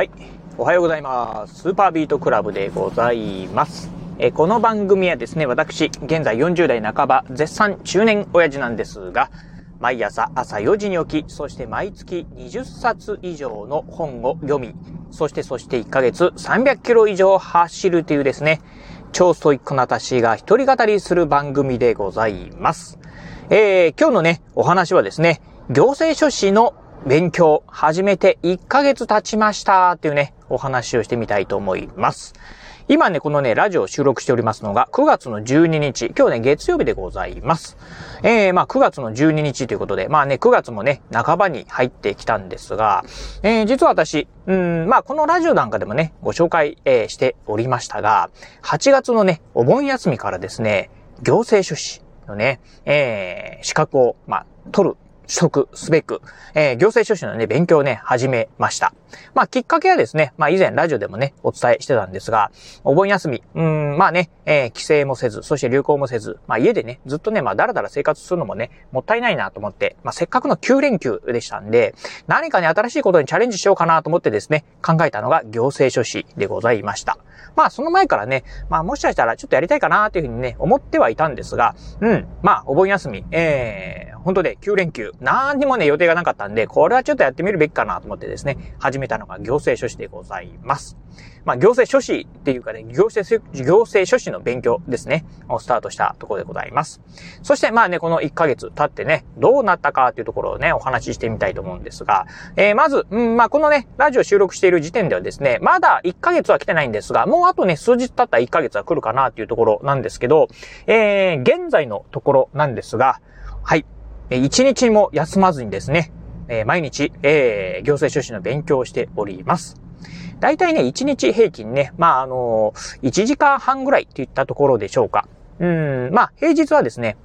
はい。おはようございます。スーパービートクラブでございます。えこの番組はですね、私、現在40代半ば、絶賛中年親父なんですが、毎朝朝4時に起き、そして毎月20冊以上の本を読み、そしてそして1ヶ月300キロ以上走るというですね、超ストイックな私が一人語りする番組でございます。えー、今日のね、お話はですね、行政書士の勉強始めて1ヶ月経ちましたっていうね、お話をしてみたいと思います。今ね、このね、ラジオを収録しておりますのが9月の12日、今日ね、月曜日でございます。えー、まあ9月の12日ということで、まあね、9月もね、半ばに入ってきたんですが、えー、実は私、うん、まあこのラジオなんかでもね、ご紹介、えー、しておりましたが、8月のね、お盆休みからですね、行政書士のね、えー、資格を、まあ、取る取得すべく、えー、行政書士のね、勉強をね、始めました。まあ、きっかけはですね、まあ、以前ラジオでもね、お伝えしてたんですが、お盆休み、うん、まあね、えー、帰省もせず、そして旅行もせず、まあ、家でね、ずっとね、まあ、だらだら生活するのもね、もったいないなと思って、まあ、せっかくの9連休でしたんで、何かね、新しいことにチャレンジしようかなと思ってですね、考えたのが行政書士でございました。まあ、その前からね、まあ、もしかしたらちょっとやりたいかなというふうにね、思ってはいたんですが、うん、まあ、お盆休み、えー、本当で9連休、何にもね、予定がなかったんで、これはちょっとやってみるべきかなと思ってですね、始めたのが行政書士でございます。まあ、行政書士っていうかね、行政、行政書士の勉強ですね、をスタートしたところでございます。そしてまあね、この1ヶ月経ってね、どうなったかっていうところをね、お話ししてみたいと思うんですが、えー、まず、うん、まあ、このね、ラジオ収録している時点ではですね、まだ1ヶ月は来てないんですが、もうあとね、数日経った1ヶ月は来るかなっていうところなんですけど、えー、現在のところなんですが、はい、一日も休まずにですね、え毎日、えー、行政書士の勉強をしております。大体ね、1日平均ね、まあ、あのー、1時間半ぐらいといったところでしょうか。うん、まあ、平日はですね、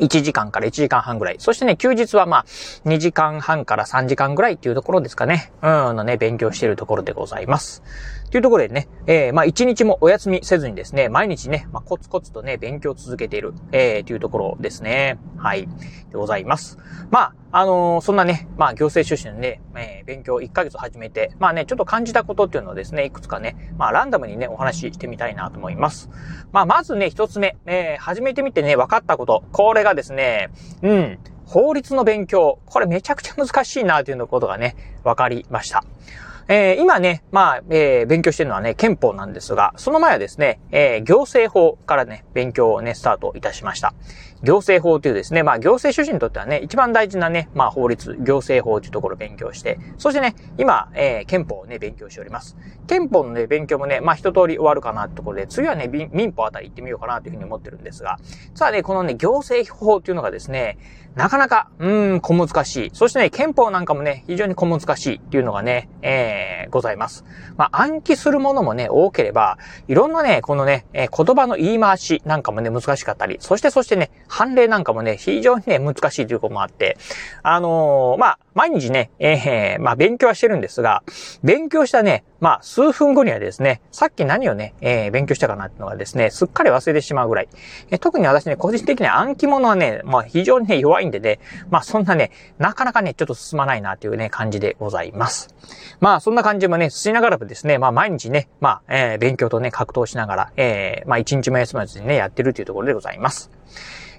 1時間から1時間半ぐらい。そしてね、休日はまあ、2時間半から3時間ぐらいっていうところですかね。うん、のね、勉強しているところでございます。というところでね、えー、まあ一日もお休みせずにですね、毎日ね、まあコツコツとね、勉強を続けている、えー、というところですね。はい。でございます。まあ、あのー、そんなね、まあ行政書士のね、えー、勉強1ヶ月始めて、まあね、ちょっと感じたことっていうのをですね、いくつかね、まあランダムにね、お話ししてみたいなと思います。まあまずね、一つ目、えー、始めてみてね、分かったこと。これがですね、うん、法律の勉強。これめちゃくちゃ難しいなということがね、分かりました。えー、今ね、まあ、えー、勉強してるのはね、憲法なんですが、その前はですね、えー、行政法からね、勉強をね、スタートいたしました。行政法というですね、まあ、行政書士にとってはね、一番大事なね、まあ、法律、行政法というところを勉強して、そしてね、今、えー、憲法をね、勉強しております。憲法のね、勉強もね、まあ、一通り終わるかなってところで、次はね、民法あたり行ってみようかなというふうに思ってるんですが、さあね、このね、行政法というのがですね、なかなか、うーん、小難しい。そしてね、憲法なんかもね、非常に小難しいっていうのがね、えー、ございます。まあ、暗記するものもね、多ければ、いろんなね、このね、えー、言葉の言い回しなんかもね、難しかったり、そしてそしてね、判例なんかもね、非常にね、難しいということもあって、あのー、まあ、毎日ね、えー、まあ、勉強はしてるんですが、勉強したね、まあ、数分後にはですね、さっき何をね、えー、勉強したかなっていうのがですね、すっかり忘れてしまうぐらい。えー、特に私ね、個人的には暗記物はね、まあ、非常にね、弱いんでね、まあ、そんなね、なかなかね、ちょっと進まないなっていうね、感じでございます。まあ、そんな感じもね、進みながらもですね、まあ、毎日ね、まあ、えー、勉強とね、格闘しながら、えー、まあ、一日も休まずにね、やってるというところでございます。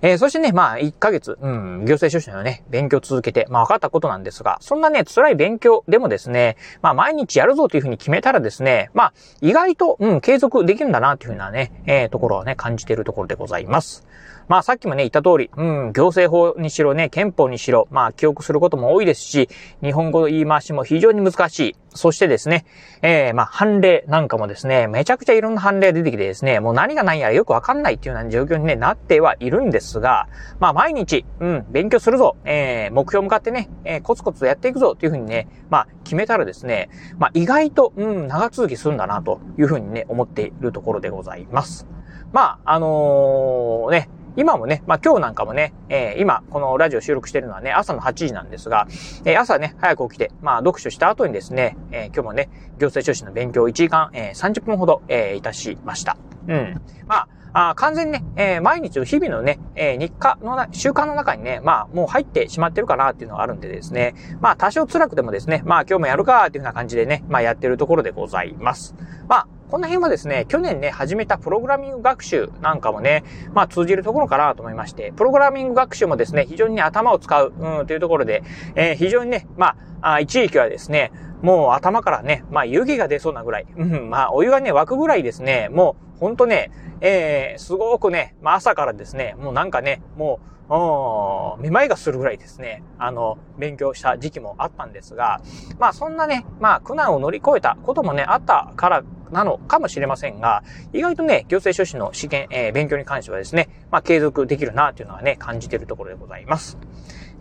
えー、そしてね、まあ、1ヶ月、うん、行政書士のね、勉強続けて、まあ、分かったことなんですが、そんなね、辛い勉強でもですね、まあ、毎日やるぞというふうに決めたらですね、まあ、意外と、うん、継続できるんだなというふうなね、えー、ところをね、感じているところでございます。まあさっきもね言った通り、うん、行政法にしろね、憲法にしろ、まあ記憶することも多いですし、日本語の言い回しも非常に難しい。そしてですね、えー、まあ判例なんかもですね、めちゃくちゃいろんな判例出てきてですね、もう何が何やらよくわかんないっていうような状況に、ね、なってはいるんですが、まあ毎日、うん、勉強するぞ、えー、目標向かってね、えー、コツコツやっていくぞっていうふうにね、まあ決めたらですね、まあ意外と、うん、長続きするんだなというふうにね、思っているところでございます。まあ、あのー、ね、今もね、まあ今日なんかもね、えー、今このラジオ収録してるのはね、朝の8時なんですが、えー、朝ね、早く起きて、まあ読書した後にですね、えー、今日もね、行政書士の勉強1時間、えー、30分ほど、えー、いたしました。うん。まあ、あ完全にね、えー、毎日の日々のね、えー、日課のな、習慣の中にね、まあ、もう入ってしまってるかなっていうのがあるんでですね、まあ、多少辛くてもですね、まあ、今日もやるかっていうような感じでね、まあ、やってるところでございます。まあ、この辺はですね、去年ね、始めたプログラミング学習なんかもね、まあ通じるところかなと思いまして、プログラミング学習もですね、非常にね、頭を使う、うん、というところで、えー、非常にね、まあ、一時期はですね、もう頭からね、まあ湯気が出そうなぐらい、うん、まあお湯がね、沸くぐらいですね、もうほんとね、えー、すごくね、まあ朝からですね、もうなんかね、もう、うんめまいがするぐらいですね、あの、勉強した時期もあったんですが、まあそんなね、まあ苦難を乗り越えたこともね、あったからなのかもしれませんが、意外とね、行政書士の試験、えー、勉強に関してはですね、まあ継続できるなというのはね、感じているところでございます。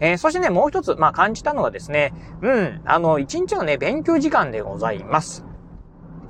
えー、そしてね、もう一つ、まあ感じたのがですね、うん、あの、一日のね、勉強時間でございます。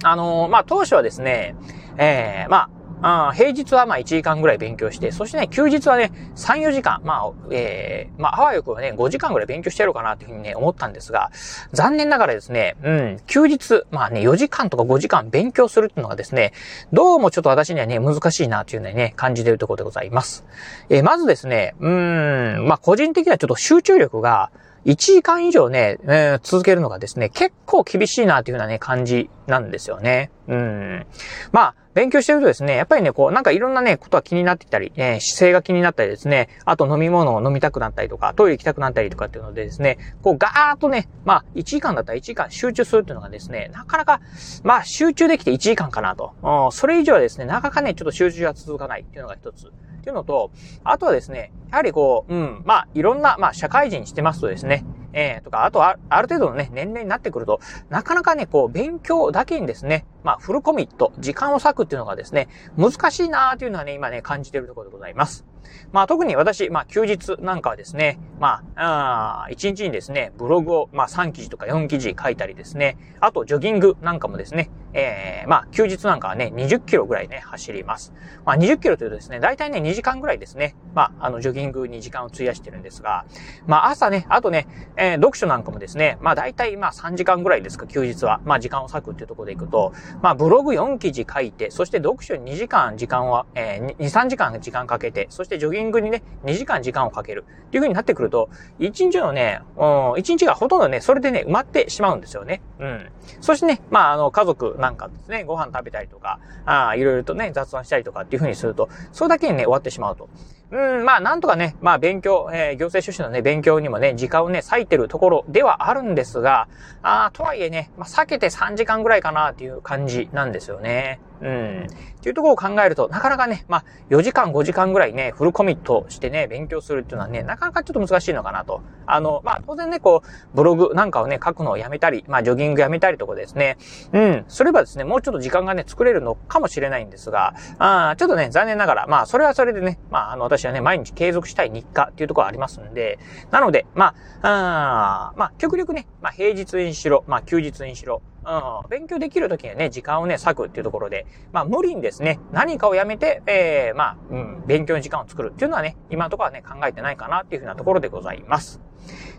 あのー、まあ当初はですね、えー、まあ、あ平日はまあ1時間ぐらい勉強して、そしてね、休日はね、3、4時間、まあ、えー、まあ、あわよくはね、5時間ぐらい勉強してやろうかなっていうふうにね、思ったんですが、残念ながらですね、うん、休日、まあね、4時間とか5時間勉強するっていうのがですね、どうもちょっと私にはね、難しいなというのね、感じているところでございます。えー、まずですね、うん、まあ、個人的にはちょっと集中力が、1時間以上ね、えー、続けるのがですね、結構厳しいなというようなね、感じなんですよね。うん。まあ、勉強してるとですね、やっぱりね、こう、なんかいろんなね、ことが気になってきたり、えー、姿勢が気になったりですね、あと飲み物を飲みたくなったりとか、トイレ行きたくなったりとかっていうのでですね、こう、ガーッとね、まあ、1時間だったら1時間集中するっていうのがですね、なかなか、まあ、集中できて1時間かなと。うん、それ以上はですね、なかなかね、ちょっと集中が続かないっていうのが一つ。っていうのと、あとはですね、やはりこう、うん、まあ、いろんな、まあ、社会人してますとですね、えー、とか、あとあ、ある程度のね、年齢になってくると、なかなかね、こう、勉強だけにですね、まあ、フルコミット、時間を割くっていうのがですね、難しいなーっていうのはね、今ね、感じているところでございます。まあ特に私、まあ休日なんかはですね、まあ、あ1日にですね、ブログを、まあ3記事とか4記事書いたりですね、あとジョギングなんかもですね、えー、まあ休日なんかはね、20キロぐらいね、走ります。まあ20キロというとですね、大体ね、2時間ぐらいですね、まああのジョギングに時間を費やしてるんですが、まあ朝ね、あとね、えー、読書なんかもですね、まあ大体まあ3時間ぐらいですか、休日は。まあ時間を割くっていうところでいくと、まあブログ4記事書いて、そして読書に2時間時間は、えー、2、3時間時間かけて、そしてジョギングにね、2時間時間をかける。っていう風になってくると、1日のね、うん、1日がほとんどね、それでね、埋まってしまうんですよね。うん。そしてね、まあ、あの、家族なんかですね、ご飯食べたりとか、ああ、いろいろとね、雑談したりとかっていうふうにすると、それだけにね、終わってしまうと。うん、まあ、なんとかね、まあ、勉強、えー、行政書士のね、勉強にもね、時間をね、割いてるところではあるんですが、ああ、とはいえね、まあ、避けて3時間ぐらいかなっていう感じなんですよね。うん。っていうところを考えると、なかなかね、まあ、4時間、5時間ぐらいね、フルコミットしてね、勉強するっていうのはね、なかなかちょっと難しいのかなと。あの、まあ、当然ね、こう、ブログなんかをね、書くのをやめたり、まあ、ジョギングやめたりとかですね、うん、それはですね、もうちょっと時間がね、作れるのかもしれないんですが、あちょっとね、残念ながら、まあ、それはそれでね、まあ、あの、私はね、毎日継続したい日課っていうところありますんで、なので、まあ、あまあ、極力ね、まあ、平日にしろ、まあ、休日にしろ、うん、勉強できるときにはね、時間をね、割くっていうところで、まあ、無理にですね、何かをやめて、ええー、まあ、うん、勉強の時間を作るっていうのはね、今のところはね、考えてないかなっていうふうなところでございます。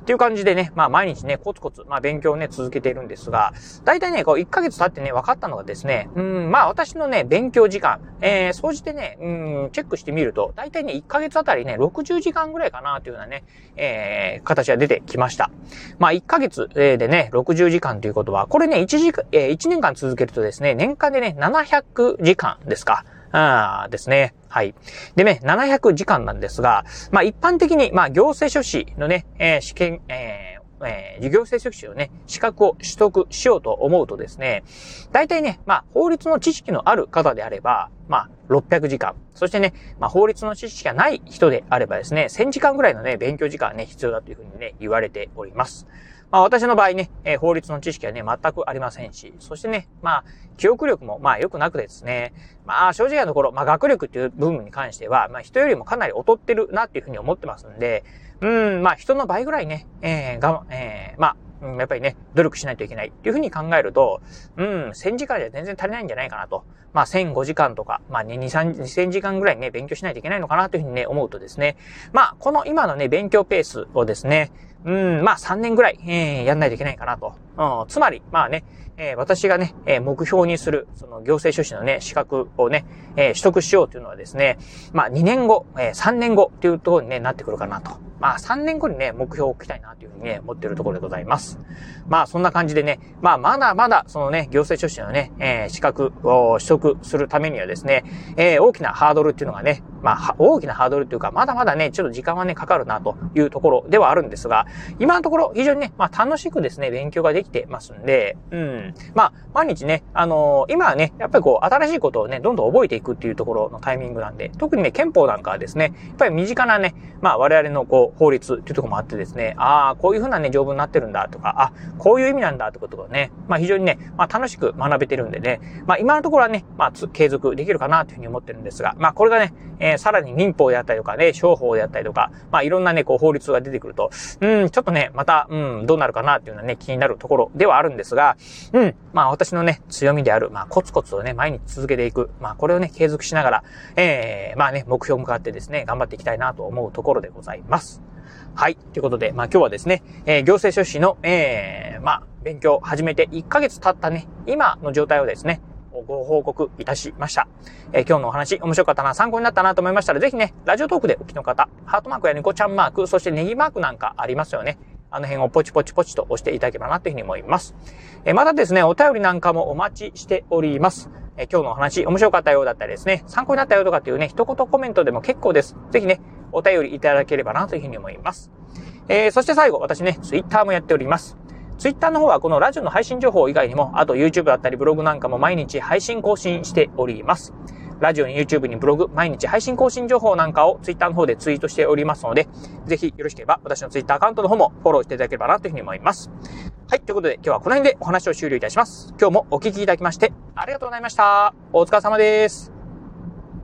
っていう感じでね、まあ毎日ね、コツコツ、まあ勉強をね、続けているんですが、大体ね、こう1ヶ月経ってね、分かったのがですね、うん、まあ私のね、勉強時間、えー、総じてね、うん、チェックしてみると、大体ね、1ヶ月あたりね、60時間ぐらいかなというようなね、えー、形が出てきました。まあ1ヶ月でね、60時間ということは、これね、1時間、えー、1年間続けるとですね、年間でね、700時間ですか。あですね。はい。でね、700時間なんですが、まあ一般的に、まあ行政書士のね、えー、試験、えーえー、行政書士をね、資格を取得しようと思うとですね、大体ね、まあ、法律の知識のある方であれば、まあ、600時間。そしてね、まあ、法律の知識がない人であればですね、1000時間ぐらいのね、勉強時間ね、必要だというふうにね、言われております。まあ私の場合ね、えー、法律の知識はね、全くありませんし、そしてね、まあ、記憶力もまあ良くなくてですね、まあ正直なところ、まあ学力っていう部分に関しては、まあ人よりもかなり劣ってるなっていうふうに思ってますんで、うん、まあ人の倍ぐらいね、えー、が、えー、まあ、やっぱりね、努力しないといけないっていうふうに考えると、うん、1000時間じゃ全然足りないんじゃないかなと。まあ、1005時間とか、まあね、2、3、2000時間ぐらいね、勉強しないといけないのかなというふうにね、思うとですね、まあ、この今のね、勉強ペースをですね、うん、まあ3年ぐらい、えー、やんないといけないかなと。うん、つまり、まあね、えー、私がね、えー、目標にする、その行政書士のね、資格をね、えー、取得しようというのはですね、まあ2年後、えー、3年後っていうところにね、なってくるかなと。まあ3年後にね、目標を置きたいなというふうにね、思っているところでございます。まあそんな感じでね、まあまだまだそのね、行政書士のね、えー、資格を取得するためにはですね、えー、大きなハードルっていうのがね、まあ大きなハードルっていうか、まだまだね、ちょっと時間はね、かかるなというところではあるんですが、今のところ非常にね、まあ楽しくですね、勉強ができてますんで、うん。まあ、毎日ね、あのー、今はね、やっぱりこう、新しいことをね、どんどん覚えていくっていうところのタイミングなんで、特にね、憲法なんかはですね、やっぱり身近なね、まあ、我々のこう、法律っていうところもあってですね、ああ、こういうふうなね、条文になってるんだとか、あ、こういう意味なんだってことがね、まあ、非常にね、まあ、楽しく学べてるんでね、まあ、今のところはね、まあ、継続できるかなというふうに思ってるんですが、まあ、これがね、えー、さらに民法であったりとかね、商法であったりとか、まあ、いろんなね、こう、法律が出てくると、うん、ちょっとね、また、うん、どうなるかなっていうのはね、気になるところではあるんですが、うん、まあ、私のね、強みである、まあ、コツコツをね、毎日続けていく。まあ、これをね、継続しながら、ええー、まあね、目標向かってですね、頑張っていきたいなと思うところでございます。はい。ということで、まあ今日はですね、えー、行政書士の、ええー、まあ、勉強始めて1ヶ月経ったね、今の状態をですね、ご報告いたしました。えー、今日のお話面白かったな、参考になったなと思いましたら、ぜひね、ラジオトークでお聞きの方、ハートマークやニコちゃんマーク、そしてネギマークなんかありますよね。あの辺をポチポチポチと押していただければなというふうに思います。えまたですね、お便りなんかもお待ちしております。え今日のお話面白かったようだったりですね、参考になったよとかっていうね、一言コメントでも結構です。ぜひね、お便りいただければなというふうに思います。えー、そして最後、私ね、ツイッターもやっております。ツイッターの方はこのラジオの配信情報以外にも、あと YouTube だったりブログなんかも毎日配信更新しております。ラジオに YouTube にブログ、毎日配信更新情報なんかを Twitter の方でツイートしておりますので、ぜひよろしければ私の Twitter アカウントの方もフォローしていただければなというふうに思います。はい、ということで今日はこの辺でお話を終了いたします。今日もお聞きいただきましてありがとうございました。お疲れ様です。